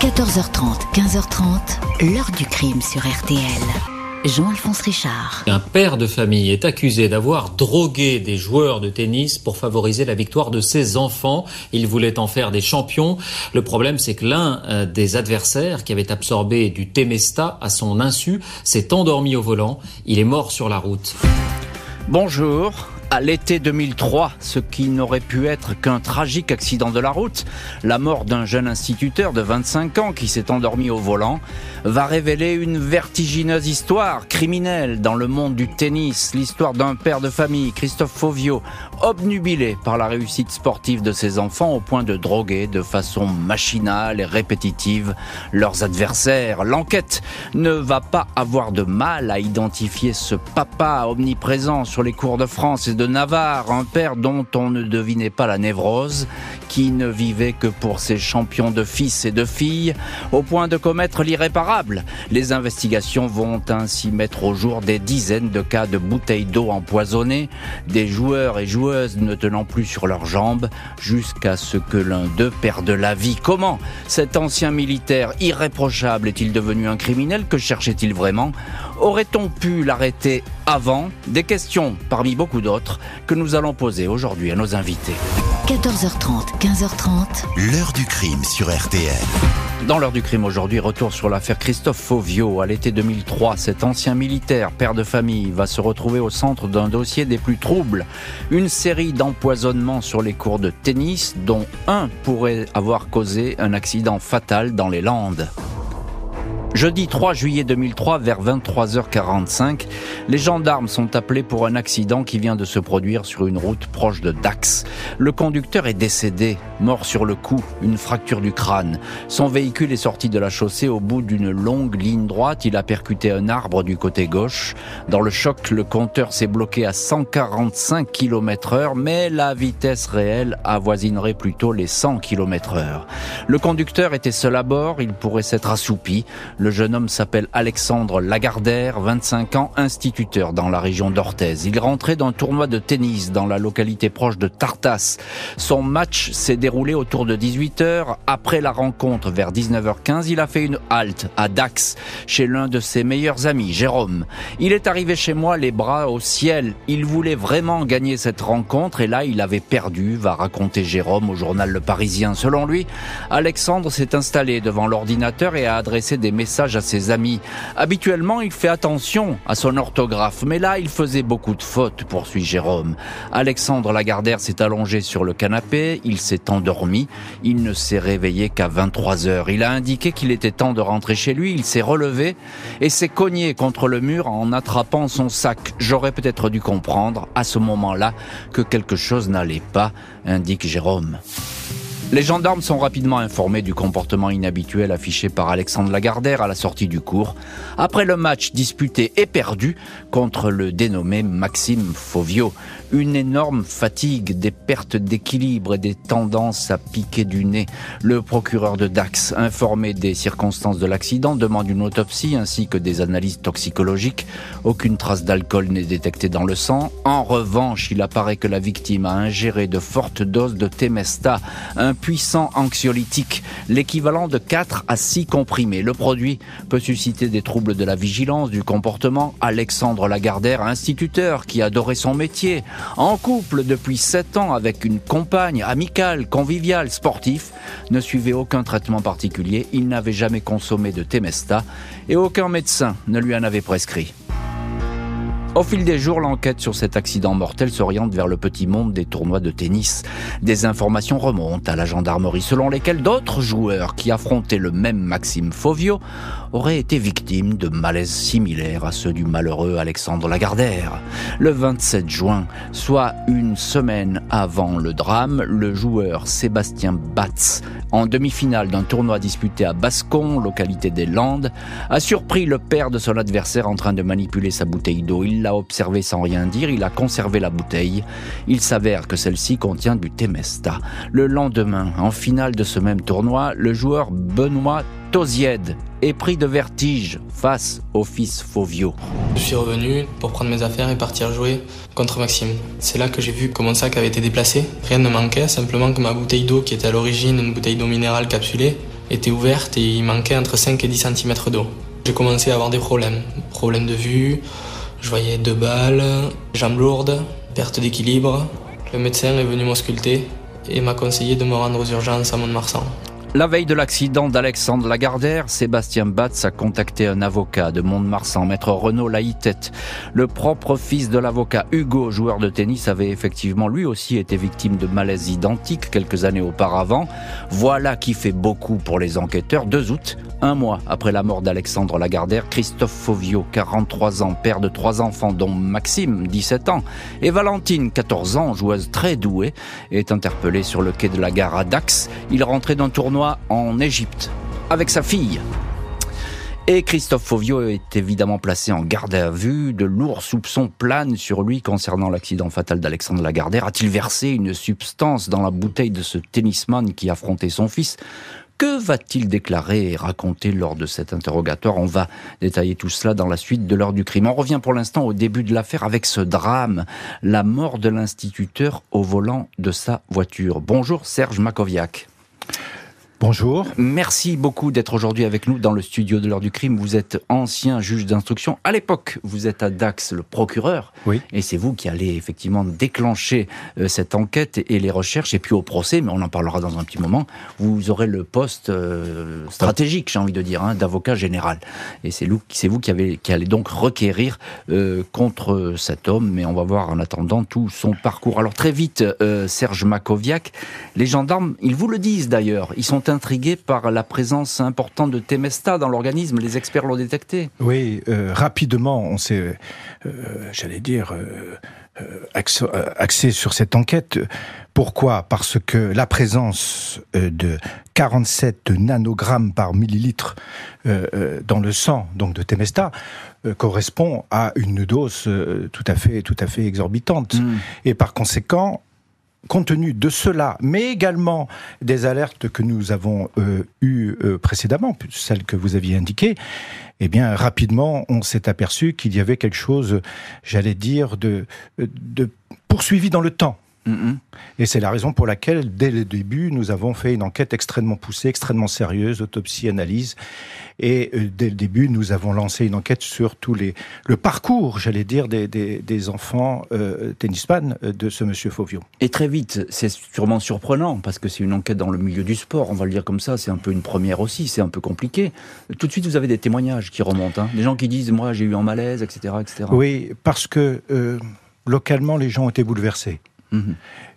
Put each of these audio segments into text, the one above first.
14h30, 15h30, l'heure du crime sur RTL. Jean-Alphonse Richard. Un père de famille est accusé d'avoir drogué des joueurs de tennis pour favoriser la victoire de ses enfants. Il voulait en faire des champions. Le problème, c'est que l'un euh, des adversaires qui avait absorbé du Temesta à son insu s'est endormi au volant. Il est mort sur la route. Bonjour, à l'été 2003, ce qui n'aurait pu être qu'un tragique accident de la route, la mort d'un jeune instituteur de 25 ans qui s'est endormi au volant, va révéler une vertigineuse histoire criminelle dans le monde du tennis, l'histoire d'un père de famille, Christophe Fauvio, obnubilé par la réussite sportive de ses enfants au point de droguer de façon machinale et répétitive leurs adversaires. L'enquête ne va pas avoir de mal à identifier ce papa omniprésent sur les cours de France Navarre, un père dont on ne devinait pas la névrose, qui ne vivait que pour ses champions de fils et de filles, au point de commettre l'irréparable. Les investigations vont ainsi mettre au jour des dizaines de cas de bouteilles d'eau empoisonnées, des joueurs et joueuses ne tenant plus sur leurs jambes, jusqu'à ce que l'un d'eux perde la vie. Comment cet ancien militaire irréprochable est-il devenu un criminel? Que cherchait-il vraiment? Aurait-on pu l'arrêter avant Des questions, parmi beaucoup d'autres, que nous allons poser aujourd'hui à nos invités. 14h30, 15h30. L'heure du crime sur RTL. Dans l'heure du crime aujourd'hui, retour sur l'affaire Christophe Fauvio. À l'été 2003, cet ancien militaire, père de famille, va se retrouver au centre d'un dossier des plus troubles. Une série d'empoisonnements sur les cours de tennis, dont un pourrait avoir causé un accident fatal dans les Landes. Jeudi 3 juillet 2003, vers 23h45, les gendarmes sont appelés pour un accident qui vient de se produire sur une route proche de Dax. Le conducteur est décédé, mort sur le coup, une fracture du crâne. Son véhicule est sorti de la chaussée au bout d'une longue ligne droite. Il a percuté un arbre du côté gauche. Dans le choc, le compteur s'est bloqué à 145 km heure, mais la vitesse réelle avoisinerait plutôt les 100 km heure. Le conducteur était seul à bord, il pourrait s'être assoupi. Le jeune homme s'appelle Alexandre Lagardère, 25 ans, instituteur dans la région d'Orthez. Il rentrait d'un tournoi de tennis dans la localité proche de Tartas. Son match s'est déroulé autour de 18h. Après la rencontre, vers 19h15, il a fait une halte à Dax, chez l'un de ses meilleurs amis, Jérôme. Il est arrivé chez moi les bras au ciel. Il voulait vraiment gagner cette rencontre et là, il avait perdu, va raconter Jérôme au journal Le Parisien. Selon lui, Alexandre s'est installé devant l'ordinateur et a adressé des messages à ses amis. Habituellement, il fait attention à son orthographe, mais là, il faisait beaucoup de fautes, poursuit Jérôme. Alexandre Lagardère s'est allongé sur le canapé, il s'est endormi, il ne s'est réveillé qu'à 23 heures. Il a indiqué qu'il était temps de rentrer chez lui, il s'est relevé et s'est cogné contre le mur en attrapant son sac. J'aurais peut-être dû comprendre à ce moment-là que quelque chose n'allait pas, indique Jérôme. Les gendarmes sont rapidement informés du comportement inhabituel affiché par Alexandre Lagardère à la sortie du cours, après le match disputé et perdu contre le dénommé Maxime Fauvio. Une énorme fatigue, des pertes d'équilibre et des tendances à piquer du nez. Le procureur de Dax, informé des circonstances de l'accident, demande une autopsie ainsi que des analyses toxicologiques. Aucune trace d'alcool n'est détectée dans le sang. En revanche, il apparaît que la victime a ingéré de fortes doses de Temesta, puissant anxiolytique, l'équivalent de 4 à 6 comprimés. Le produit peut susciter des troubles de la vigilance, du comportement. Alexandre Lagardère, instituteur qui adorait son métier, en couple depuis 7 ans avec une compagne amicale, conviviale, sportif, ne suivait aucun traitement particulier, il n'avait jamais consommé de Temesta et aucun médecin ne lui en avait prescrit. Au fil des jours, l'enquête sur cet accident mortel s'oriente vers le petit monde des tournois de tennis. Des informations remontent à la gendarmerie selon lesquelles d'autres joueurs qui affrontaient le même Maxime Fauvio auraient été victimes de malaises similaires à ceux du malheureux Alexandre Lagardère. Le 27 juin, soit une semaine avant le drame, le joueur Sébastien Batz, en demi-finale d'un tournoi disputé à Bascon, localité des Landes, a surpris le père de son adversaire en train de manipuler sa bouteille d'eau. Il l'a observé sans rien dire, il a conservé la bouteille. Il s'avère que celle-ci contient du Temesta. Le lendemain, en finale de ce même tournoi, le joueur Benoît Tozied est pris de vertige face au fils Fauvio. Je suis revenu pour prendre mes affaires et partir jouer contre Maxime. C'est là que j'ai vu que mon sac avait été déplacé. Rien ne manquait, simplement que ma bouteille d'eau, qui était à l'origine une bouteille d'eau minérale capsulée, était ouverte et il manquait entre 5 et 10 cm d'eau. J'ai commencé à avoir des problèmes. Problèmes de vue, je voyais deux balles, jambes lourdes, perte d'équilibre. Le médecin est venu m'ausculter et m'a conseillé de me rendre aux urgences à Mont-de-Marsan. La veille de l'accident d'Alexandre Lagardère, Sébastien Batz a contacté un avocat de Mont-de-Marsan, maître Renaud Laïtette. Le propre fils de l'avocat Hugo, joueur de tennis, avait effectivement lui aussi été victime de malaises identiques quelques années auparavant. Voilà qui fait beaucoup pour les enquêteurs. 2 août, un mois après la mort d'Alexandre Lagardère, Christophe Fauvio, 43 ans, père de trois enfants dont Maxime, 17 ans, et Valentine, 14 ans, joueuse très douée, est interpellé sur le quai de la gare à Dax. Il rentrait d'un tournoi en Égypte avec sa fille. Et Christophe Fauvio est évidemment placé en garde à vue. De lourds soupçons planent sur lui concernant l'accident fatal d'Alexandre Lagardère. A-t-il versé une substance dans la bouteille de ce tennisman qui affrontait son fils? Que va-t-il déclarer et raconter lors de cet interrogatoire? On va détailler tout cela dans la suite de l'heure du crime. On revient pour l'instant au début de l'affaire avec ce drame, la mort de l'instituteur au volant de sa voiture. Bonjour Serge Makoviak. Bonjour. Merci beaucoup d'être aujourd'hui avec nous dans le studio de l'heure du crime. Vous êtes ancien juge d'instruction. À l'époque, vous êtes à Dax le procureur. Oui. Et c'est vous qui allez effectivement déclencher euh, cette enquête et les recherches. Et puis au procès, mais on en parlera dans un petit moment, vous aurez le poste euh, stratégique, j'ai envie de dire, hein, d'avocat général. Et c'est vous, c'est vous qui, avez, qui allez donc requérir euh, contre cet homme. Mais on va voir en attendant tout son parcours. Alors très vite, Serge Makoviak, les gendarmes, ils vous le disent d'ailleurs, ils sont intrigué par la présence importante de Temesta dans l'organisme. Les experts l'ont détecté. Oui, euh, rapidement, on s'est, euh, j'allais dire, euh, axé, sur cette enquête. Pourquoi? Parce que la présence de 47 nanogrammes par millilitre dans le sang, donc de Temesta, correspond à une dose tout à fait, tout à fait exorbitante. Hmm. Et par conséquent, compte tenu de cela, mais également des alertes que nous avons euh, eues euh, précédemment, celles que vous aviez indiquées, eh bien, rapidement, on s'est aperçu qu'il y avait quelque chose, j'allais dire, de, de poursuivi dans le temps. Et c'est la raison pour laquelle, dès le début, nous avons fait une enquête extrêmement poussée, extrêmement sérieuse, autopsie, analyse. Et euh, dès le début, nous avons lancé une enquête sur tous les le parcours, j'allais dire, des, des, enfants euh, tennisman euh, de ce monsieur Fauvio. Et très vite, c'est sûrement surprenant parce que c'est une enquête dans le milieu du sport. On va le dire comme ça. C'est un peu une première aussi. C'est un peu compliqué. Tout de suite, vous avez des témoignages qui remontent. Hein. Des gens qui disent, moi, j'ai eu un malaise, etc., etc. Oui, parce que euh, localement, les gens ont été bouleversés. Mhm.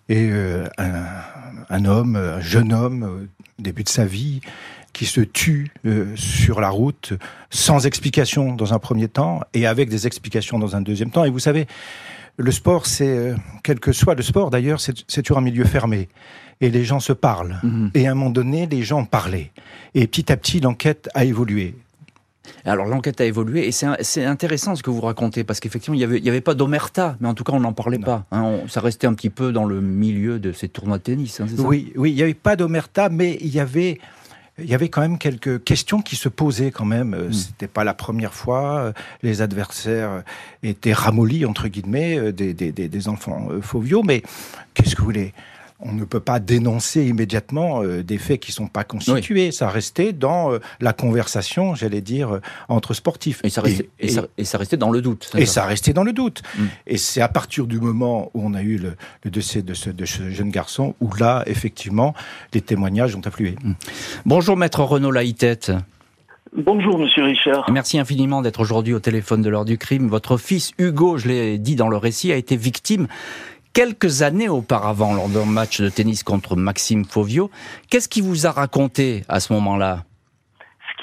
Et euh, un, homme, un jeune homme, au début de sa vie, qui se tue euh, sur la route sans explication dans un premier temps et avec des explications dans un deuxième temps. Et vous savez, le sport, c'est, euh, quel que soit le sport d'ailleurs, c'est toujours un milieu fermé. Et les gens se parlent. Mhm. Et à un moment donné, les gens parlaient. Et petit à petit, l'enquête a évolué. Alors l'enquête a évolué et c'est intéressant ce que vous racontez parce qu'effectivement il n'y avait, pas d'omerta, mais en tout cas on n'en parlait pas. Hein. ça restait un petit peu dans le milieu de ces tournois de tennis. Hein, oui, oui, il n'y avait pas d'omerta, mais il y avait il y avait quand même quelques questions qui se posaient quand même. Hmm. C'était pas la première fois. Euh, les adversaires étaient ramollis entre guillemets euh, des, des, des enfants foviaux. Mais qu'est-ce que vous voulez? On ne peut pas dénoncer immédiatement euh, des faits qui ne sont pas constitués. Ça restait dans euh, la conversation, j'allais dire, euh, entre sportifs. Et ça, restait, et, ça, restait dans le doute. Et ça restait dans le doute. Mm. Et c'est à partir du moment où on a eu le, de ce, de ce, jeune garçon où là, effectivement, les témoignages ont afflué. Mm. Bonjour, maître Renaud Laïtette. Bonjour, monsieur Richard. Merci infiniment d'être aujourd'hui au téléphone de l'heure du crime. Votre fils Hugo, je l'ai dit dans le récit, a été victime quelques années auparavant lors d'un match de tennis contre Maxime Fauvio. Qu'est-ce qui vous a raconté à ce moment-là?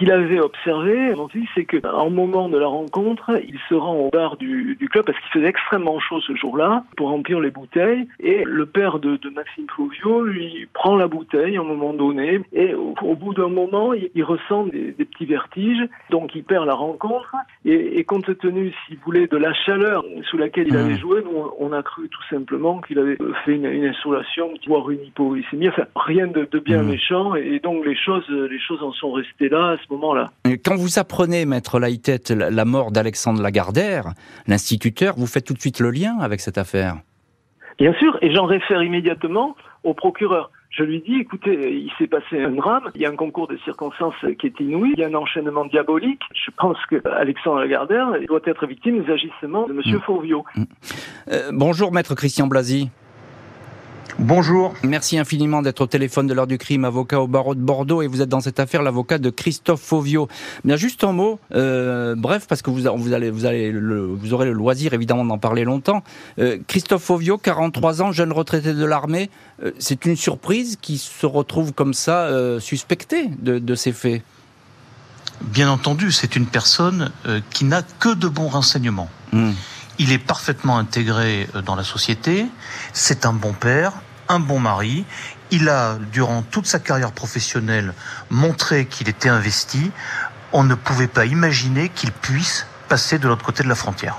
Qu'il avait observé, c'est qu'à un moment de la rencontre, il se rend au bar du, club parce qu'il faisait extrêmement chaud ce jour-là pour remplir les bouteilles. Et le père de, Maxime Fauvio lui prend la bouteille à un moment donné et au, bout d'un moment, il, ressent des, petits vertiges, donc il perd la rencontre. Et, compte tenu, s'il voulait, de la chaleur sous laquelle il avait mmh. joué, on a cru tout simplement qu'il avait fait une, une insolation, voire une hypoglycémie. Enfin, rien de, bien mmh. méchant. Et donc les choses, les choses en sont restées là moment-là. Quand vous apprenez, maître Laïtette, la mort d'Alexandre Lagardère, l'instituteur, vous faites tout de suite le lien avec cette affaire Bien sûr, et j'en réfère immédiatement au procureur. Je lui dis, écoutez, il s'est passé un drame, il y a un concours de circonstances qui est inouï, il y a un enchaînement diabolique. Je pense que Alexandre Lagardère doit être victime des agissements de M. Euh, bonjour, maître Christian Blasi. Bonjour. Merci infiniment d'être au téléphone de l'heure du crime, avocat au barreau de Bordeaux, et vous êtes dans cette affaire l'avocat de Christophe Fauvio. Bien, juste un mot, euh, bref, parce que vous, vous allez, vous allez, vous aurez le loisir évidemment d'en parler longtemps. Euh, Christophe Fauvio, 43 ans, jeune retraité de l'armée, euh, c'est une surprise qui se retrouve comme ça suspecté de, ces faits. Bien entendu, c'est une personne qui n'a que de bons renseignements. Hmm. Il est parfaitement intégré dans la société. C'est un bon père, un bon mari. Il a, durant toute sa carrière professionnelle, montré qu'il était investi. On ne pouvait pas imaginer qu'il puisse passer de l'autre côté de la frontière.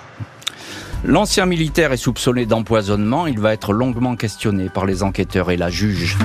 L'ancien militaire est soupçonné d'empoisonnement. Il va être longuement questionné par les enquêteurs et la juge.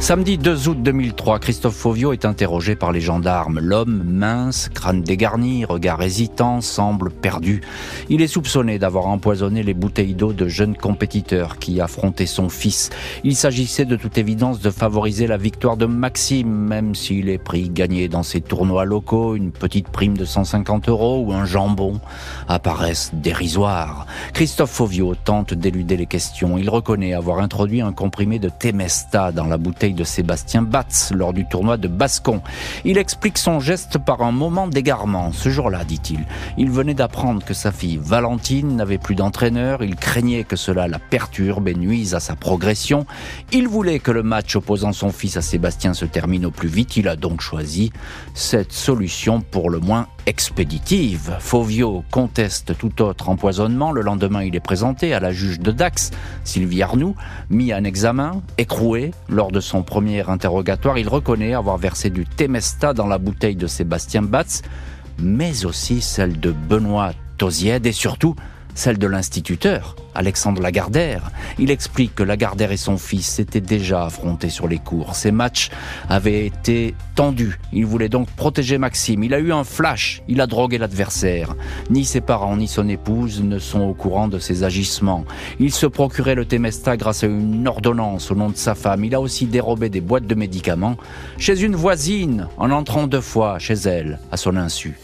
Samedi 2 août 2003, Christophe Fauvio est interrogé par les gendarmes. L'homme, mince, crâne dégarni, regard hésitant, semble perdu. Il est soupçonné d'avoir empoisonné les bouteilles d'eau de jeunes compétiteurs qui affrontaient son fils. Il s'agissait de toute évidence de favoriser la victoire de Maxime, même si les prix gagnés dans ces tournois locaux, une petite prime de 150 euros ou un jambon, apparaissent dérisoires. Christophe Fauvio tente d'éluder les questions. Il reconnaît avoir introduit un comprimé de Temesta dans la bouteille de Sébastien Batz lors du tournoi de Bascon. Il explique son geste par un moment d'égarement. Ce jour-là, dit-il, il venait d'apprendre que sa fille Valentine n'avait plus d'entraîneur. Il craignait que cela la perturbe et nuise à sa progression. Il voulait que le match opposant son fils à Sébastien se termine au plus vite. Il a donc choisi cette solution pour le moins expéditive. Fauvio conteste tout autre empoisonnement. Le lendemain, il est présenté à la juge de Dax, Sylvie Arnoux, mis en examen, écroué. Lors de son premier interrogatoire, il reconnaît avoir versé du Temesta dans la bouteille de Sébastien Batz, mais aussi celle de Benoît Tosied et surtout celle de l'instituteur, Alexandre Lagardère. Il explique que Lagardère et son fils s'étaient déjà affrontés sur les cours. Ces matchs avaient été tendus. Il voulait donc protéger Maxime. Il a eu un flash. Il a drogué l'adversaire. Ni ses parents ni son épouse ne sont au courant de ses agissements. Il se procurait le Temesta grâce à une ordonnance au nom de sa femme. Il a aussi dérobé des boîtes de médicaments chez une voisine en entrant deux fois chez elle à son insu.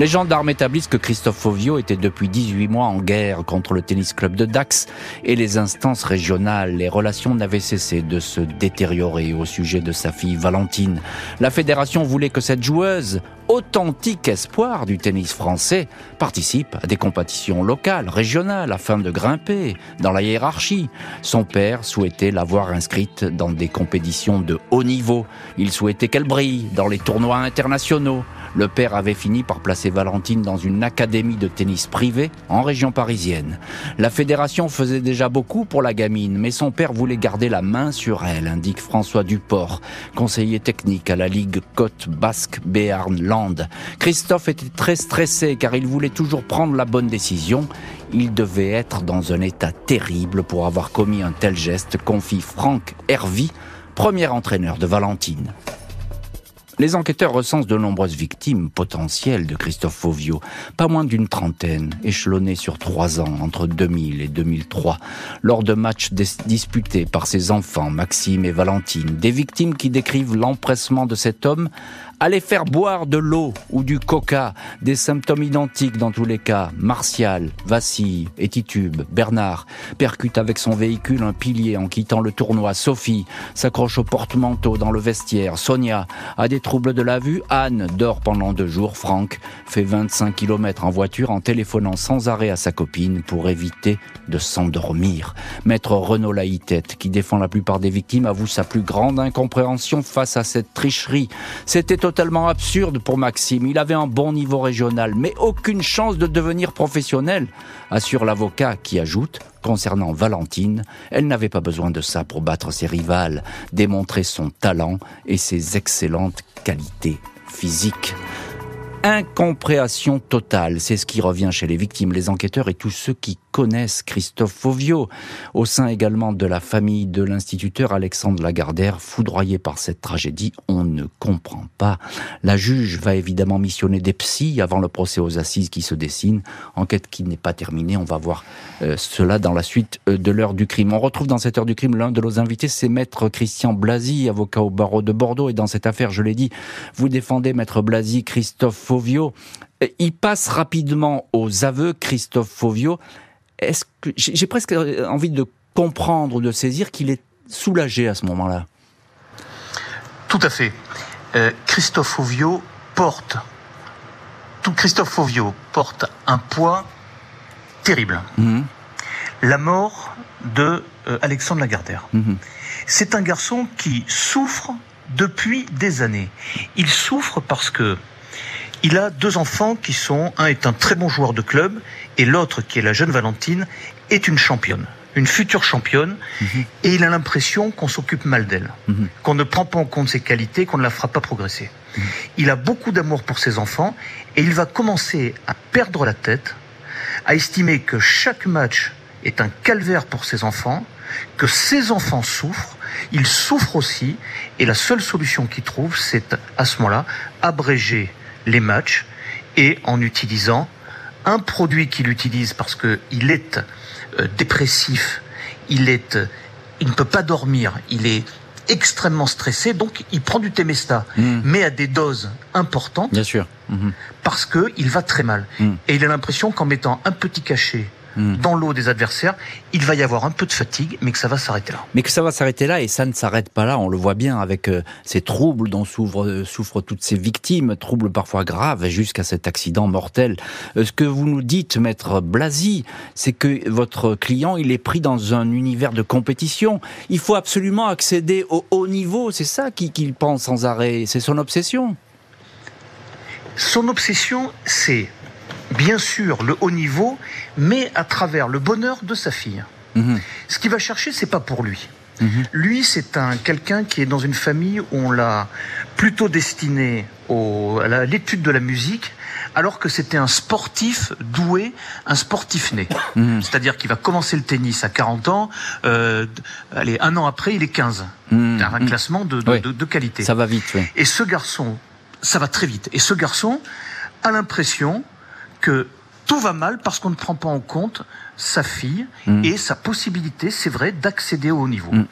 Les gendarmes établissent que Christophe Fauvio était depuis 18 mois en guerre contre le tennis club de Dax et les instances régionales. Les relations n'avaient cessé de se détériorer au sujet de sa fille Valentine. La fédération voulait que cette joueuse, authentique espoir du tennis français, participe à des compétitions locales, régionales, afin de grimper dans la hiérarchie. Son père souhaitait l'avoir inscrite dans des compétitions de haut niveau. Il souhaitait qu'elle brille dans les tournois internationaux. Le père avait fini par placer Valentine dans une académie de tennis privée en région parisienne. La fédération faisait déjà beaucoup pour la gamine, mais son père voulait garder la main sur elle, indique François Duport, conseiller technique à la Ligue Côte Basque Béarn Land. Christophe était très stressé car il voulait toujours prendre la bonne décision. Il devait être dans un état terrible pour avoir commis un tel geste, confie Franck Hervy, premier entraîneur de Valentine. Les enquêteurs recensent de nombreuses victimes potentielles de Christophe Fauvio, pas moins d'une trentaine, échelonnées sur trois ans, entre 2000 et 2003, lors de matchs disputés par ses enfants, Maxime et Valentine, des victimes qui décrivent l'empressement de cet homme Allez faire boire de l'eau ou du coca, des symptômes identiques dans tous les cas. Martial vacille et titube. Bernard percute avec son véhicule un pilier en quittant le tournoi. Sophie s'accroche au porte-manteau dans le vestiaire. Sonia a des troubles de la vue. Anne dort pendant deux jours. Franck fait 25 km en voiture en téléphonant sans arrêt à sa copine pour éviter de s'endormir. Maître Renaud Laïtette, qui défend la plupart des victimes, avoue sa plus grande incompréhension face à cette tricherie. Totalement absurde pour Maxime. Il avait un bon niveau régional, mais aucune chance de devenir professionnel, assure l'avocat qui ajoute, concernant Valentine, elle n'avait pas besoin de ça pour battre ses rivales, démontrer son talent et ses excellentes qualités physiques incompréhension totale. C'est ce qui revient chez les victimes, les enquêteurs et tous ceux qui connaissent Christophe Fauvio. Au sein également de la famille de l'instituteur Alexandre Lagardère, foudroyé par cette tragédie, on ne comprend pas. La juge va évidemment missionner des psys avant le procès aux assises qui se dessine. Enquête qui n'est pas terminée. On va voir euh, cela dans la suite euh, de l'heure du crime. On retrouve dans cette heure du crime l'un de nos invités, c'est maître Christian Blasi, avocat au barreau de Bordeaux. Et dans cette affaire, je l'ai dit, vous défendez maître Blasi, Christophe Fauvio. Euh, il passe rapidement aux aveux, Christophe Fauvio. Est-ce que j'ai presque envie de comprendre, de saisir qu'il est soulagé à ce moment-là Tout à fait. Christophe Fauvio porte tout Christophe Fauvio porte un poids terrible. Mhm. La mort de euh, Alexandre Lagardère. Mhm. C'est un garçon qui souffre depuis des années. Il souffre parce que il a deux enfants qui sont, un est un très bon joueur de club et l'autre, qui est la jeune Valentine, est une championne, une future championne, mhm. et il a l'impression qu'on s'occupe mal d'elle, qu'on ne prend pas en compte ses qualités, qu'on ne la fera pas progresser. Il a beaucoup d'amour pour ses enfants et il va commencer à perdre la tête, à estimer que chaque match est un calvaire pour ses enfants, que ses enfants souffrent, il souffre aussi, et la seule solution qu'il trouve, c'est à ce moment-là abréger les matchs et en utilisant un produit qu'il utilise parce qu'il est euh, dépressif, il est, il ne peut pas dormir, il est extrêmement stressé, donc il prend du Temesta, hmm. mais à des doses importantes. Bien sûr. Hmm. Parce qu'il va très mal. Hmm. Et il a l'impression qu'en mettant un petit cachet Hmm. dans l'eau des adversaires, il va y avoir un peu de fatigue, mais que ça va s'arrêter là. Mais que ça va s'arrêter là, et ça ne s'arrête pas là, on le voit bien avec euh, ces troubles dont souffrent, souffrent, toutes ces victimes, troubles parfois graves, jusqu'à cet accident mortel. Euh, ce que vous nous dites, maître Blasi, c'est que votre client, il est pris dans un univers de compétition. Il faut absolument accéder au haut niveau, c'est ça qu'il pense sans arrêt, c'est son obsession? Son obsession, c'est bien sûr le haut niveau, mais à travers le bonheur de sa fille. Mhm. Ce qu'il va chercher, c'est pas pour lui. Mhm. Lui, c'est un quelqu'un qui est dans une famille où on l'a plutôt destiné à l'étude de la musique, alors que c'était un sportif doué, un sportif né. Mhm. C'est-à-dire qu'il va commencer le tennis à 40 ans, euh, allez, un an après, il est 15. Un classement de, de, qualité. Ça va vite, oui. Et ce garçon, ça va très vite. Et ce garçon a l'impression que tout va mal parce qu'on ne prend pas en compte sa fille mm. et sa possibilité, c'est vrai, d'accéder au haut niveau. Mm.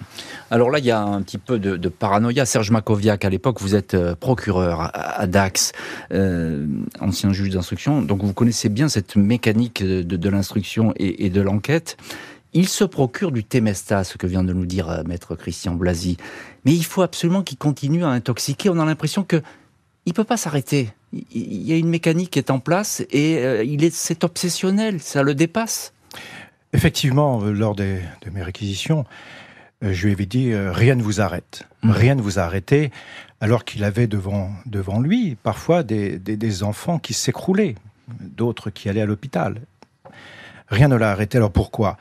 Alors là, il y a un petit peu de, paranoïa. Serge Makoviak, à l'époque, vous êtes euh, procureur à, Dax, euh, ancien juge d'instruction, donc vous connaissez bien cette mécanique de, l'instruction et, de l'enquête. Il se procure du Temesta, ce que vient de nous dire euh, maître Christian Blasi. Mais il faut absolument qu'il continue à intoxiquer. On a l'impression que il peut pas s'arrêter. Il y a une mécanique qui est en place et euh, il est, c'est obsessionnel, ça le dépasse. Effectivement, euh, lors de mes réquisitions, euh, je lui avais dit rien ne vous arrête, mmh. rien ne vous a arrêté, alors qu'il avait devant devant lui parfois des, des enfants qui s'écroulaient, d'autres qui allaient à l'hôpital. Rien ne l'a arrêté. Alors pourquoi?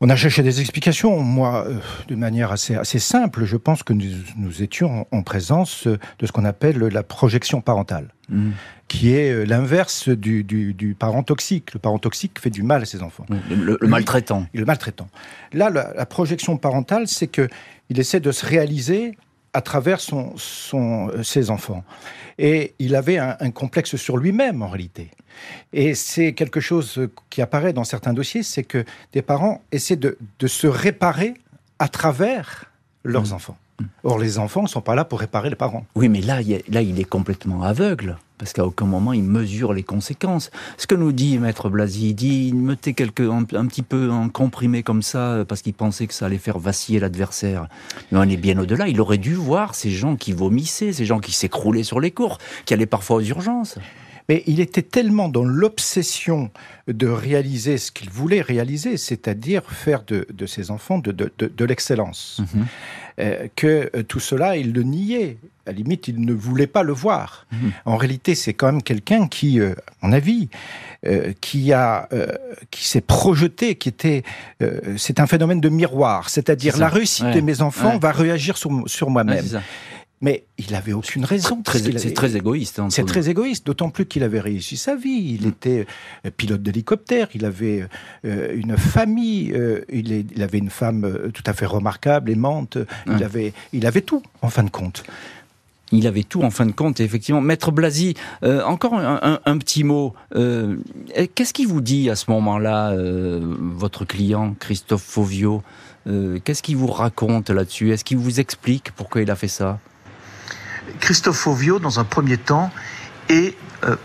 On a cherché des explications. Moi, euh, de manière assez, assez simple, je pense que nous, étions en, présence de ce qu'on appelle la projection parentale, mmh. qui est euh, l'inverse du, parent toxique. Le parent toxique fait du mal à ses enfants. Le, maltraitant. Le maltraitant. Là, la, projection parentale, c'est que il essaie de se réaliser à travers son, son, euh, ses enfants. Et il avait un, complexe sur lui-même, en réalité. Et c'est quelque chose qui apparaît dans certains dossiers, c'est que des parents essaient de, se réparer à travers leurs mmh. enfants. Or, les enfants ne sont pas là pour réparer les parents. Oui, mais là, il, là, il est complètement aveugle, parce qu'à aucun moment il mesure les conséquences. Ce que nous dit Maître Blasi, il dit, mettait quelque, un, petit peu en comprimé comme ça, parce qu'il pensait que ça allait faire vaciller l'adversaire. Mais on est bien au-delà. Il aurait dû voir ces gens qui vomissaient, ces gens qui s'écroulaient sur les cours, qui allaient parfois aux urgences. Mais il était tellement dans l'obsession de réaliser ce qu'il voulait réaliser, c'est-à-dire faire de, ses enfants de, de, l'excellence. Mhm. Euh, que euh, tout cela, il le niait. À la limite, il ne voulait pas le voir. Mhm. En réalité, c'est quand même quelqu'un qui, euh, à mon avis, qui a, qui s'est projeté, qui était, c'est un phénomène de miroir. C'est-à-dire la réussite de mes enfants va réagir sur, sur moi-même. Mais il avait aucune raison. C'est très égoïste. Hein, c'est très égoïste, d'autant plus qu'il avait réussi sa vie. Il mm. était euh, pilote d'hélicoptère, il avait euh, une famille, euh, il, il, avait une femme tout à fait remarquable, aimante. Il, avait, il avait tout, en fin de compte. Il avait tout en fin de compte, effectivement. Maître Blasi, encore un, petit mot. Qu'est-ce qu'il vous dit à ce moment-là, votre client, Christophe Fauvio Qu'est-ce qu'il vous raconte là-dessus? Est-ce qu'il vous explique pourquoi il a fait ça? Christophe Ovio, dans un premier temps, est euh,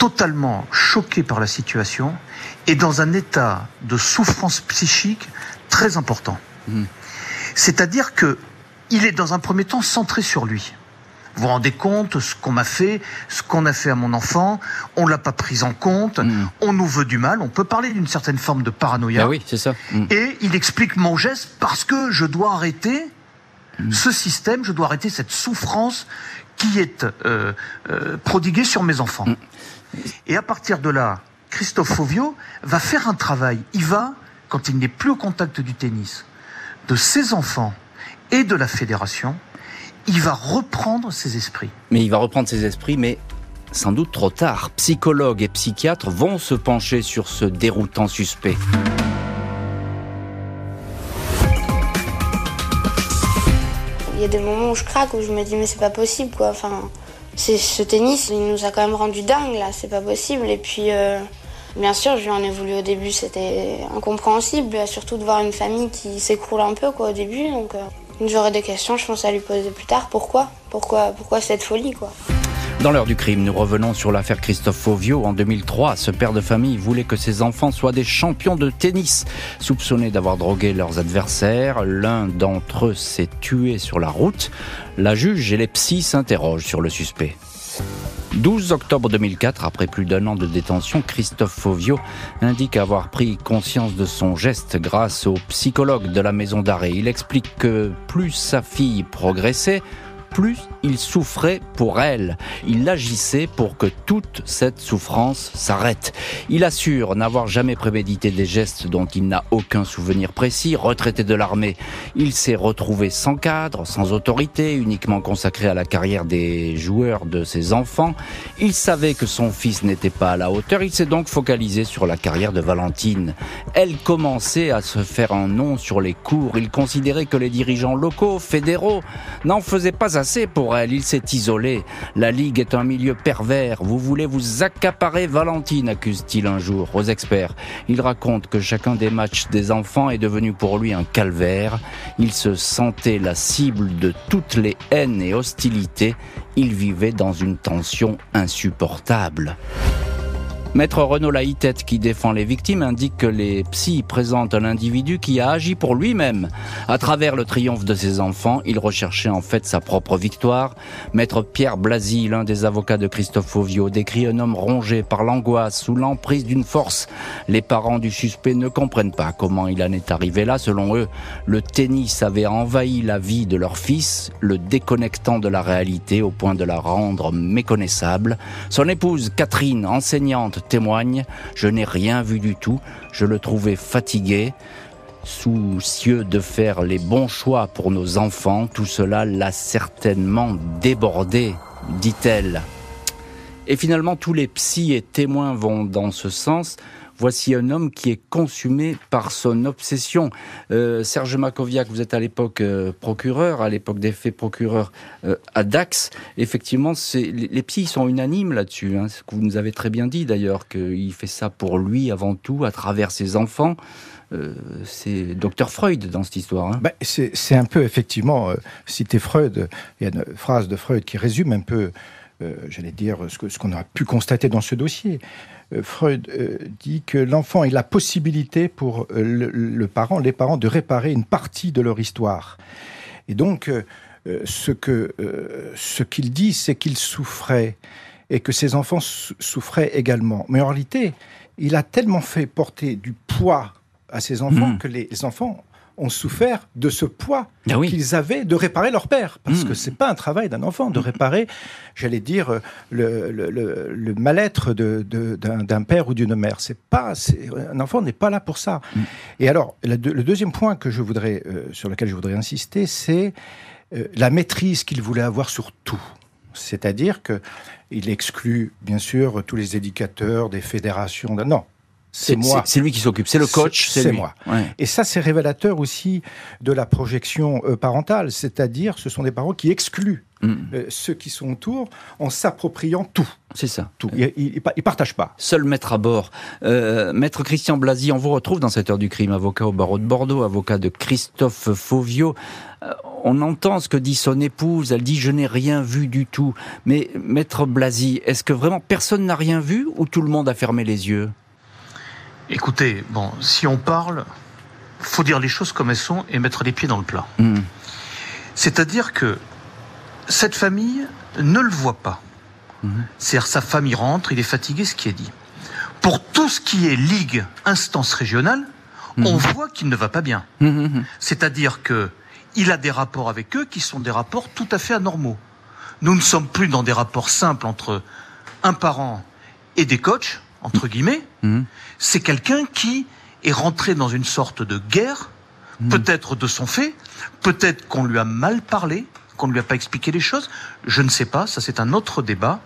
totalement choqué par la situation et dans un état de souffrance psychique très important. Hmm. C'est-à-dire que il est dans un premier temps centré sur lui. Vous vous rendez compte ce qu'on m'a fait, ce qu'on a fait à mon enfant, on l'a pas pris en compte, hmm. on nous veut du mal, on peut parler d'une certaine forme de paranoïa. Ah oui, c'est ça. Hmm. Et il explique mon geste parce que je dois arrêter Ce système, je dois arrêter cette souffrance qui est euh, euh, prodiguée sur mes enfants. Mm. Et à partir de là, Christophe Fauvio va faire un travail. Il va, quand il n'est plus au contact du tennis, de ses enfants et de la fédération, il va reprendre ses esprits. Mais il va reprendre ses esprits, mais sans doute trop tard. Psychologues et psychiatres vont se pencher sur ce déroutant suspect. Il y a des moments où je craque, où je me dis mais c'est pas possible quoi. Enfin, c'est ce tennis, il nous a quand même rendu dingue là, c'est pas possible. Et puis, euh, bien sûr, je lui en ai voulu au début, c'était incompréhensible, surtout de voir une famille qui s'écroule un peu quoi au début. Donc, euh, j'aurais des questions, je pense à lui poser plus tard. Pourquoi? Pourquoi? Pourquoi cette folie quoi? Dans l'heure du crime, nous revenons sur l'affaire Christophe Fauvio. En 2003, ce père de famille voulait que ses enfants soient des champions de tennis. Soupçonnés d'avoir drogué leurs adversaires, l'un d'entre eux s'est tué sur la route. La juge et les psys s'interrogent sur le suspect. 12 octobre 2004, après plus d'un an de détention, Christophe Fauvio indique avoir pris conscience de son geste grâce au psychologue de la maison d'arrêt. Il explique que plus sa fille progressait, plus il souffrait pour elle. Il agissait pour que toute cette souffrance s'arrête. Il assure n'avoir jamais prémédité des gestes dont il n'a aucun souvenir précis. Retraité de l'armée, il s'est retrouvé sans cadre, sans autorité, uniquement consacré à la carrière des joueurs de ses enfants. Il savait que son fils n'était pas à la hauteur. Il s'est donc focalisé sur la carrière de Valentine. Elle commençait à se faire un nom sur les cours. Il considérait que les dirigeants locaux, fédéraux, n'en faisaient pas assez pour elle, il s'est isolé. La Ligue est un milieu pervers. Vous voulez vous accaparer Valentine, accuse-t-il un jour aux experts. Il raconte que chacun des matchs des enfants est devenu pour lui un calvaire. Il se sentait la cible de toutes les haines et hostilités. Il vivait dans une tension insupportable. Maître Renaud Laïtette, qui défend les victimes, indique que les psys présentent un individu qui a agi pour lui-même. À travers le triomphe de ses enfants, il recherchait en fait sa propre victoire. Maître Pierre Blasi, l'un des avocats de Christophe Fauvio, décrit un homme rongé par l'angoisse, sous l'emprise d'une force. Les parents du suspect ne comprennent pas comment il en est arrivé là. Selon eux, le tennis avait envahi la vie de leur fils, le déconnectant de la réalité au point de la rendre méconnaissable. Son épouse, Catherine, enseignante, témoigne, je n'ai rien vu du tout, je le trouvais fatigué, soucieux de faire les bons choix pour nos enfants, tout cela l'a certainement débordé, dit-elle. Et finalement, tous les psys et témoins vont dans ce sens. Voici un homme qui est consumé par son obsession. Euh, Serge Makoviak, vous êtes à l'époque euh, procureur, à l'époque des faits procureur euh, à Dax. Effectivement, les, les psys sont unanimes là-dessus. Hein, ce que vous nous avez très bien dit d'ailleurs, qu'il fait ça pour lui avant tout, à travers ses enfants. c'est Dr Freud dans cette histoire. Hein. Ben, c'est un peu effectivement citer Freud. Il y a une phrase de Freud qui résume un peu, j'allais dire, ce qu'on a pu constater dans ce dossier. Euh, Freud euh, dit que l'enfant a la possibilité pour euh, le, parent, les parents, de réparer une partie de leur histoire. Et donc, ce qu'il dit, c'est qu'il souffrait et que ses enfants souffraient également. Mais en réalité, il a tellement fait porter du poids à ses enfants mmh. que les enfants ont souffert de ce poids ah qu'ils avaient de réparer leur père. Parce que que c'est pas un travail d'un enfant de réparer, j'allais dire, le, le, mal-être d'un père ou d'une mère. C'est pas, un enfant n'est pas là pour ça. Et alors, le, deuxième point que je voudrais, euh, sur lequel je voudrais insister, c'est euh, la maîtrise qu'il voulait avoir sur tout. C'est-à-dire que il exclut, bien sûr, tous les éducateurs des fédérations. Non, c'est moi. C'est lui qui s'occupe, c'est le coach, c'est moi. Et ça, c'est révélateur aussi de la projection euh, parentale, c'est-à-dire ce sont des parents qui excluent mm. euh, ceux qui sont autour en s'appropriant tout. C'est ça. Tout. Ils ne partagent pas. Seul maître à bord. Euh, maître Christian Blasi, on vous retrouve dans cette heure du crime, avocat au barreau de Bordeaux, avocat de Christophe Fauvio. on entend ce que dit son épouse, elle dit je n'ai rien vu du tout. Mais maître Blasi, est-ce que vraiment personne n'a rien vu ou tout le monde a fermé les yeux? Écoutez, bon, si on parle, faut dire les choses comme elles sont et mettre les pieds dans le plat. Hmm. C'est-à-dire que cette famille ne le voit pas. Hmm. C'est-à-dire sa famille rentre, il est fatigué, ce qui est dit. Pour tout ce qui est ligue, instance régionale, hmm. on voit qu'il ne va pas bien. C'est-à-dire que il a des rapports avec eux qui sont des rapports tout à fait anormaux. Nous ne sommes plus dans des rapports simples entre un parent et des coachs, entre guillemets, mhm. c'est quelqu'un qui est rentré dans une sorte de guerre, mhm. peut-être de son fait, peut-être qu'on lui a mal parlé, qu'on ne lui a pas expliqué les choses, je ne sais pas, ça c'est un autre débat,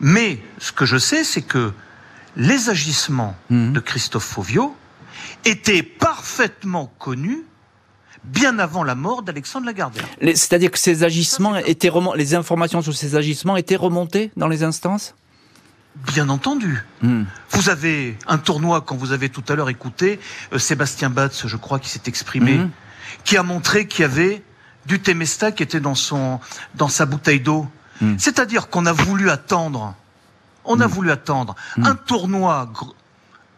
mais ce que je sais, c'est que les agissements mhm. de Christophe Fauvio étaient parfaitement connus bien avant la mort d'Alexandre Lagardère. C'est-à-dire que ces agissements étaient les informations sur ces agissements étaient remontées dans les instances? Bien entendu. Hmm. Vous avez un tournoi, quand vous avez tout à l'heure écouté, euh, Sébastien Batz, je crois, qui s'est exprimé, hmm. qui a montré qu'il y avait du Temesta qui était dans, son, dans sa bouteille d'eau. Hmm. C'est-à-dire qu'on a voulu attendre, on a voulu attendre un tournoi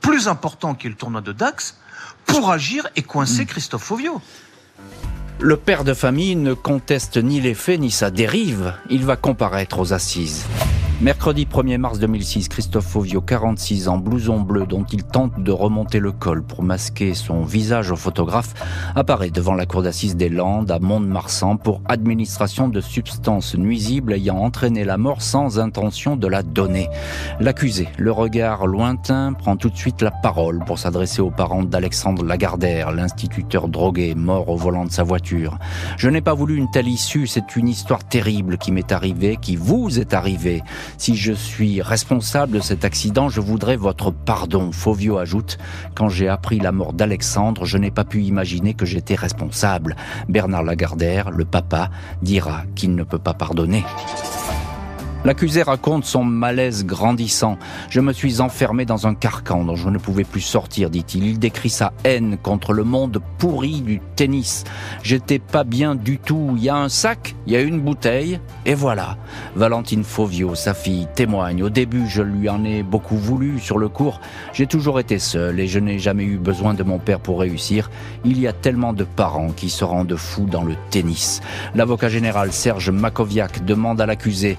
plus important qui est le tournoi de Dax pour agir et coincer Christophe Fauvio. Le père de famille ne conteste ni les faits ni sa dérive. Il va comparaître aux assises. Mercredi 1er mars 2006, Christophe Fauvio, 46 ans, blouson bleu dont il tente de remonter le col pour masquer son visage au photographe, apparaît devant la cour d'assises des Landes à Mont-de-Marsan pour administration de substances nuisibles ayant entraîné la mort sans intention de la donner. L'accusé, le regard lointain, prend tout de suite la parole pour s'adresser aux parents d'Alexandre Lagardère, l'instituteur drogué, mort au volant de sa voiture. Je n'ai pas voulu une telle issue, c'est une histoire terrible qui m'est arrivée, qui vous est arrivée. Si je suis responsable de cet accident, je voudrais votre pardon. Fovio ajoute, quand j'ai appris la mort d'Alexandre, je n'ai pas pu imaginer que j'étais responsable. Bernard Lagardère, le papa, dira qu'il ne peut pas pardonner. L'accusé raconte son malaise grandissant. Je me suis enfermé dans un carcan dont je ne pouvais plus sortir, dit-il. Il décrit sa haine contre le monde pourri du tennis. J'étais pas bien du tout. Il y a un sac, il y a une bouteille, et voilà. Valentine Fauvio, sa fille, témoigne. Au début, je lui en ai beaucoup voulu sur le cours. J'ai toujours été seul et je n'ai jamais eu besoin de mon père pour réussir. Il y a tellement de parents qui se rendent fous dans le tennis. L'avocat général Serge Makoviak demande à l'accusé,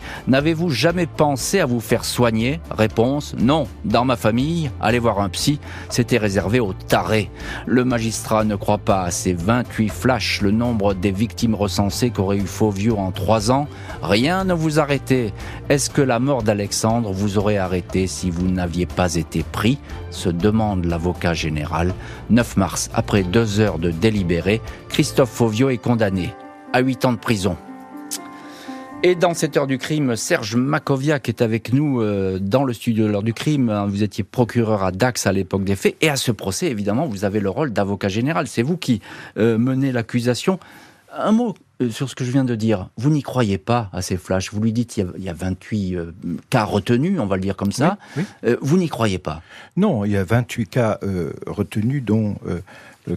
Avez-vous jamais pensé à vous faire soigner? Réponse non. Dans ma famille, aller voir un psy, c'était réservé aux tarés. Le magistrat ne croit pas à ces 28 flashs, le nombre des victimes recensées qu'aurait eu Fauvio en trois ans. Rien ne vous arrêtait. Est-ce que la mort d'Alexandre vous aurait arrêté si vous n'aviez pas été pris? Se demande l'avocat général. 9 mars, après deux heures de délibéré, Christophe Fauvio est condamné à 8 ans de prison. Et dans cette heure du crime, Serge Makoviak est avec nous euh, dans le studio de l'heure du crime. Vous étiez procureur à Dax à l'époque des faits. Et à ce procès, évidemment, vous avez le rôle d'avocat général. C'est vous qui euh, menez l'accusation. Un mot euh, sur ce que je viens de dire. Vous n'y croyez pas à ces flashs. Vous lui dites il y a, 28 cas retenus, on va le dire comme ça. vous n'y croyez pas Non, il y a 28 cas retenus dont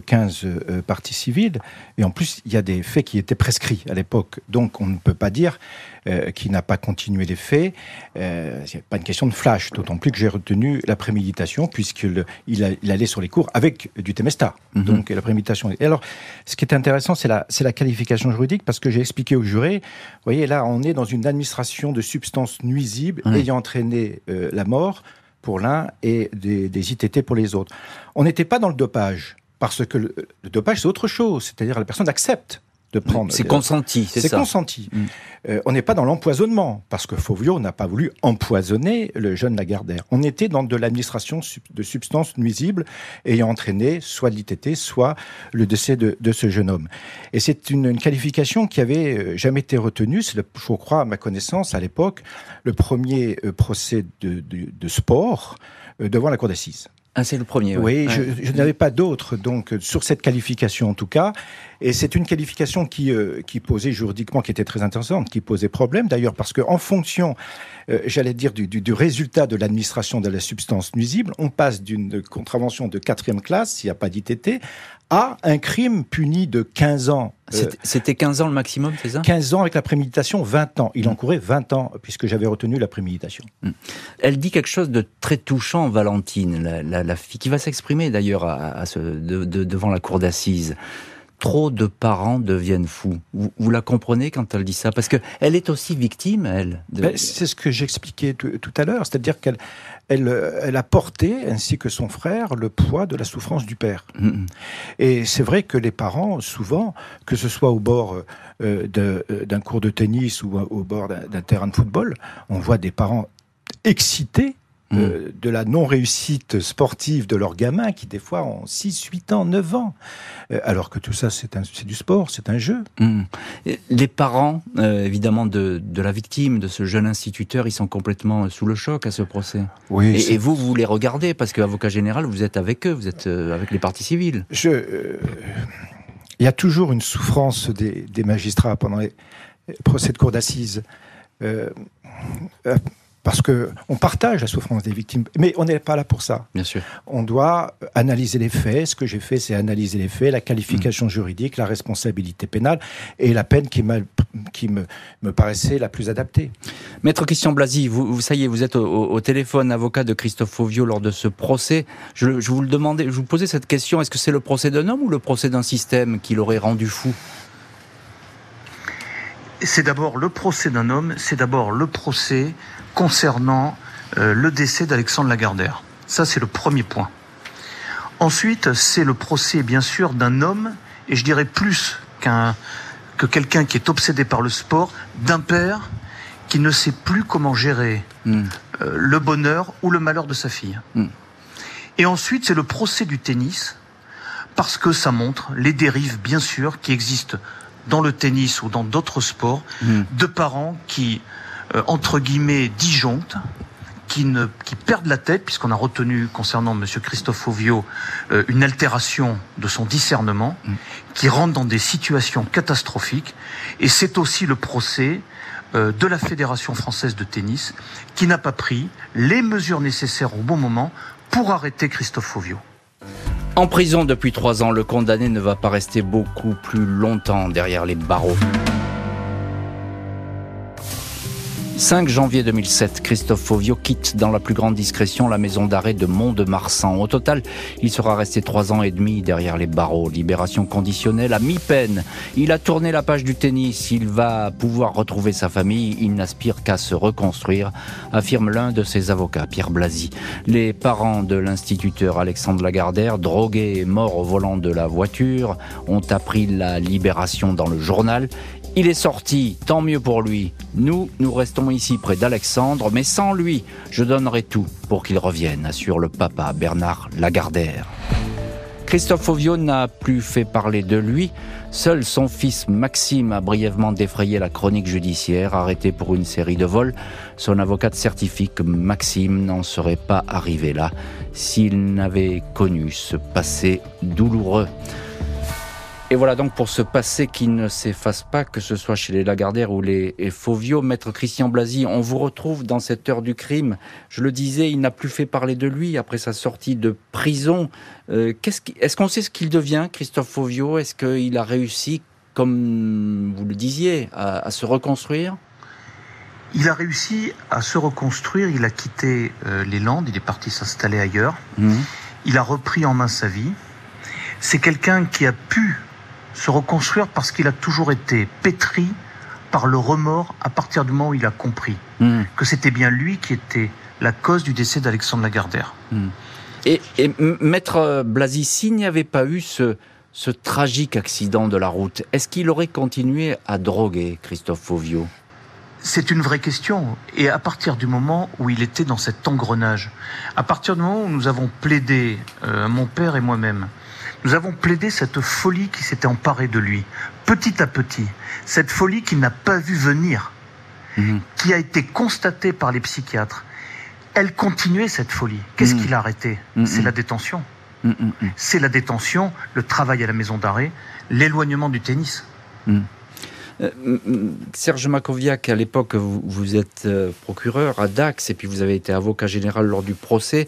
15 euh, parties civiles. Et en plus, il y a des faits qui étaient prescrits à l'époque. Donc, on ne peut pas dire euh, qu'il n'a pas continué les faits. Euh, c'est pas une question de flash, d'autant plus que j'ai retenu la préméditation, puisqu'il il, allait sur les cours avec du Temesta. Mhm. Donc, la préméditation. Et alors, ce qui est intéressant, c'est la, la qualification juridique, parce que j'ai expliqué au juré, vous voyez, là, on est dans une administration de substances nuisibles ayant entraîné euh, la mort pour l'un et des, des ITT pour les autres. On n'était pas dans le dopage. Parce que le, dopage, c'est autre chose. C'est-à-dire la personne accepte de prendre. C'est consenti, c'est ça. C'est consenti. Mm. Euh, on n'est pas dans l'empoisonnement, parce que Fauvio n'a pas voulu empoisonner le jeune Lagardère. On était dans de l'administration de substances nuisibles ayant entraîné soit l'ITT, soit le décès de, ce jeune homme. Et c'est une, qualification qui avait euh, jamais été retenue. C'est, je crois, à ma connaissance, à l'époque, le premier euh, procès de, de sport devant la cour d'assises. Ah, c'est le premier. Oui, je, n'avais pas d'autre, donc sur cette qualification en tout cas. Et c'est une qualification qui, euh, qui posait juridiquement, qui était très intéressante, qui posait problème d'ailleurs, parce qu'en fonction, euh, j'allais dire, du, du, résultat de l'administration de la substance nuisible, on passe d'une contravention de quatrième classe, s'il n'y a pas d'ITT, à un crime puni de 15 ans. Euh, c'était 15 ans le maximum, c'est ça? 15 ans avec la préméditation, 20 ans. Il encourait 20 ans, puisque j'avais retenu la préméditation. Hmm. Elle dit quelque chose de très touchant, Valentine, la, fille, qui va s'exprimer d'ailleurs à, devant la cour d'assises trop de parents deviennent fous. Vous, la comprenez quand elle dit ça? Parce qu'elle est aussi victime, elle. Ben, c'est ce que j'expliquais tout, à l'heure, c'est-à-dire qu'elle elle, elle, a porté, ainsi que son frère, le poids de la souffrance du père. Mm-hmm. Et c'est vrai que les parents, souvent, que ce soit au bord euh, euh, d'un cours de tennis ou au bord d'un terrain de football, on voit des parents excités euh, de la non-réussite sportive de leurs gamins qui des fois ont 6, 8 ans, 9 ans. Euh, alors que tout ça, c'est du sport, c'est un jeu. Hmm. Les parents, euh, évidemment, de, la victime, de ce jeune instituteur, ils sont complètement sous le choc à ce procès. Oui, et, vous, vous les regardez, parce qu'avocat général, vous êtes avec eux, vous êtes avec les parties civiles. Je, il y a toujours une souffrance des, des magistrats pendant les procès de cour d'assises parce que on partage la souffrance des victimes, mais on n'est pas là pour ça. Bien sûr. On doit analyser les faits. Ce que j'ai fait, c'est analyser les faits, la qualification juridique, la responsabilité pénale et la peine qui, qui me, me, paraissait la plus adaptée. Maître Christian Blasi, vous, ça y est, vous êtes au, téléphone, avocat de Christophe Fauvio lors de ce procès. Je, je vous le demandais, je vous posais cette question est-ce que c'est le procès d'un homme ou le procès d'un système qui l'aurait rendu fou? C'est d'abord le procès d'un homme, c'est d'abord le procès concernant euh, le décès d'Alexandre Lagardère. Ça, c'est le premier point. Ensuite, c'est le procès, bien sûr, d'un homme, et je dirais plus qu'un que quelqu'un qui est obsédé par le sport, d'un père qui ne sait plus comment gérer hmm. euh, le bonheur ou le malheur de sa fille. Hmm. Et ensuite, c'est le procès du tennis, parce que ça montre les dérives, bien sûr, qui existent dans le tennis ou dans d'autres sports, hmm. de parents qui entre guillemets disjoncte, qui, ne, qui perdent la tête, puisqu'on a retenu concernant M. Christophe Fauvio euh, une altération de son discernement, mm. qui rentre dans des situations catastrophiques. Et c'est aussi le procès euh, de la Fédération française de tennis, qui n'a pas pris les mesures nécessaires au bon moment pour arrêter Christophe Fauvio. En prison depuis trois ans, le condamné ne va pas rester beaucoup plus longtemps derrière les barreaux. 5 janvier 2007, Christophe Fauvio quitte dans la plus grande discrétion la maison d'arrêt de Mont-de-Marsan. Au total, il sera resté trois ans et demi derrière les barreaux. Libération conditionnelle à mi-peine. Il a tourné la page du tennis. Il va pouvoir retrouver sa famille. Il n'aspire qu'à se reconstruire, affirme l'un de ses avocats, Pierre Blasi. Les parents de l'instituteur Alexandre Lagardère, drogué et mort au volant de la voiture, ont appris la libération dans le journal. Il est sorti, tant mieux pour lui. Nous, nous restons ici près d'Alexandre, mais sans lui, je donnerai tout pour qu'il revienne, assure le papa Bernard Lagardère. Christophe Ovio n'a plus fait parler de lui. Seul son fils Maxime a brièvement défrayé la chronique judiciaire, arrêté pour une série de vols. Son avocate certifie que Maxime n'en serait pas arrivé là s'il n'avait connu ce passé douloureux. Et voilà donc pour ce passé qui ne s'efface pas, que ce soit chez les Lagardère ou les Fauvio. Maître Christian Blasi, on vous retrouve dans cette heure du crime. Je le disais, il n'a plus fait parler de lui après sa sortie de prison. Euh, est-ce qu'on sait ce qu'il devient, Christophe Fauvio Est-ce qu'il a réussi, comme vous le disiez, à, se reconstruire? Il a réussi à se reconstruire, il a quitté euh, les Landes, il est parti s'installer ailleurs, mmh. il a repris en main sa vie. C'est quelqu'un qui a pu se reconstruire parce qu'il a toujours été pétri par le remords à partir du moment où il a compris hmm. que c'était bien lui qui était la cause du décès d'Alexandre Lagardère. Hmm. Et, Maître Blasi, s'il n'y avait pas eu ce, ce tragique accident de la route, est-ce qu'il aurait continué à droguer Christophe Fauvio c'est une vraie question. Et à partir du moment où il était dans cet engrenage, à partir du moment où nous avons plaidé, euh, mon père et moi-même, nous avons plaidé cette folie qui s'était emparée de lui, petit à petit, cette folie qu'il n'a pas vu venir, mhm. qui a été constatée par les psychiatres. Elle continuait cette folie. Qu'est-ce mhm. qui l'a arrêté mhm. C'est la détention. C'est la détention, le travail à la maison d'arrêt, l'éloignement du tennis. Euh, Serge Makoviak, à l'époque, vous, êtes euh, procureur à Dax et puis vous avez été avocat général lors du procès.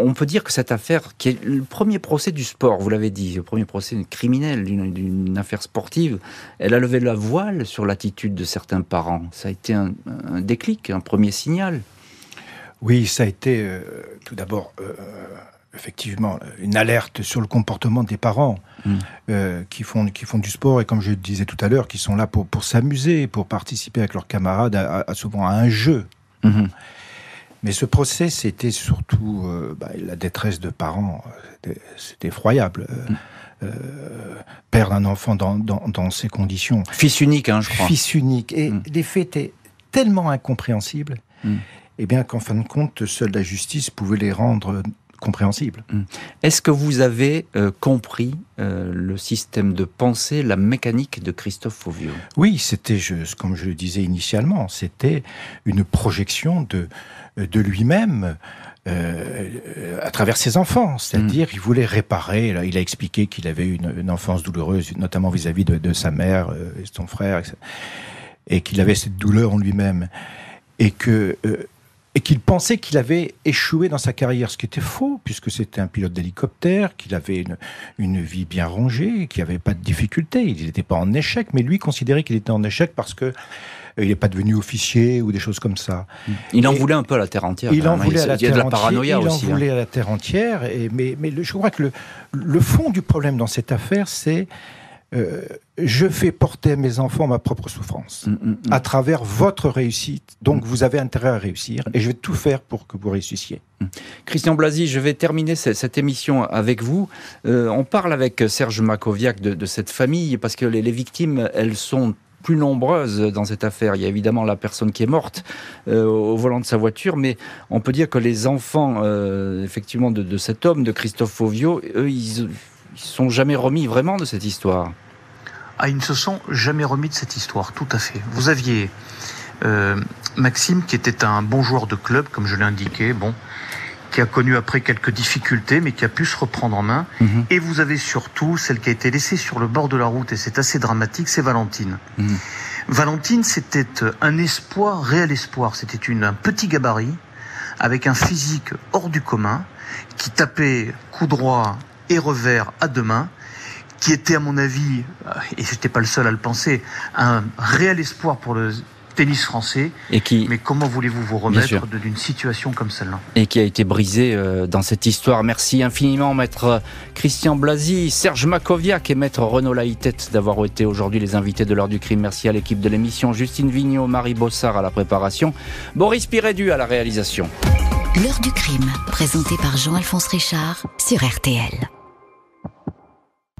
Euh, on peut dire que cette affaire, qui est le premier procès du sport, vous l'avez dit, le premier procès criminel d'une affaire sportive, elle a levé la voile sur l'attitude de certains parents. Ça a été un, déclic, un premier signal. Oui, ça a été tout d'abord effectivement une alerte sur le comportement des parents mm. euh, qui font qui font du sport et comme je disais tout à l'heure qui sont là pour pour s'amuser pour participer avec leurs camarades à, souvent à un jeu mm-hmm. Mais ce procès c'était surtout euh, bah, la détresse de parents c'était effroyable. Mm. euh, perdre un enfant dans, dans, dans, ces conditions. Fils unique hein, je crois. Fils unique. Et mm. les faits étaient tellement incompréhensibles et eh bien qu'en fin de compte, seule la justice pouvait les rendre compréhensible. Hum. Est-ce que vous avez euh, compris euh, le système de pensée, la mécanique de Christophe Fauvio Oui, c'était, comme je le disais initialement, c'était une projection de, de lui-même. Euh, à travers ses enfants, c'est-à-dire hum. il voulait réparer. Là, il a expliqué qu'il avait eu une, enfance douloureuse, notamment vis-à-vis de, sa mère et son frère, et qu'il avait cette douleur en lui-même, et que et qu'il pensait qu'il avait échoué dans sa carrière, ce qui était faux, puisque c'était un pilote d'hélicoptère, qu'il avait une, une, vie bien rangée, qu'il n'y avait pas de difficultés, il n'était pas en échec, mais lui considérait qu'il était en échec parce que euh, il n'est pas devenu officier ou des choses comme ça. Il en voulait un peu à la terre entière. Il en voulait à la terre entière. Il en hein. voulait à la terre entière. Mais, je crois que le, le fond du problème dans cette affaire, c'est euh, je fais porter à mes enfants ma propre souffrance mm, mm, mm. à travers votre réussite. Donc vous avez intérêt à réussir et je vais tout faire pour que vous réussissiez. Christian Blasi, je vais terminer cette émission avec vous. Euh, on parle avec Serge Makoviak de, cette famille parce que les, victimes, elles sont plus nombreuses dans cette affaire. Il y a évidemment la personne qui est morte euh, au volant de sa voiture, mais on peut dire que les enfants, effectivement, de, cet homme, de Christophe Fauvio, eux, ils, ils se sont jamais remis vraiment de cette histoire. Ah, ils ne se sont jamais remis de cette histoire, tout à fait. Vous aviez euh, Maxime, qui était un bon joueur de club, comme je l'ai indiqué, bon, qui a connu après quelques difficultés, mais qui a pu se reprendre en main. Mhm. Et vous avez surtout celle qui a été laissée sur le bord de la route, et c'est assez dramatique, c'est Valentine. Mhm. Valentine, c'était un espoir, réel espoir. C'était une, un petit gabarit, avec un physique hors du commun, qui tapait coup droit et revers à deux mains, qui était à mon avis, euh, et je n'étais pas le seul à le penser, un réel espoir pour le tennis français. Et qui, mais comment voulez-vous vous remettre d'une situation comme celle-là? Et qui a été brisé euh, dans cette histoire. Merci infiniment, maître Christian Blasi, Serge Makoviak et maître Renaud Laïtet d'avoir été aujourd'hui les invités de l'heure du crime. Merci à l'équipe de l'émission, Justine Vignot, Marie Bossard à la préparation, Boris Pirédu à la réalisation. L'heure du crime, présenté par Jean-Alphonse Richard sur RTL.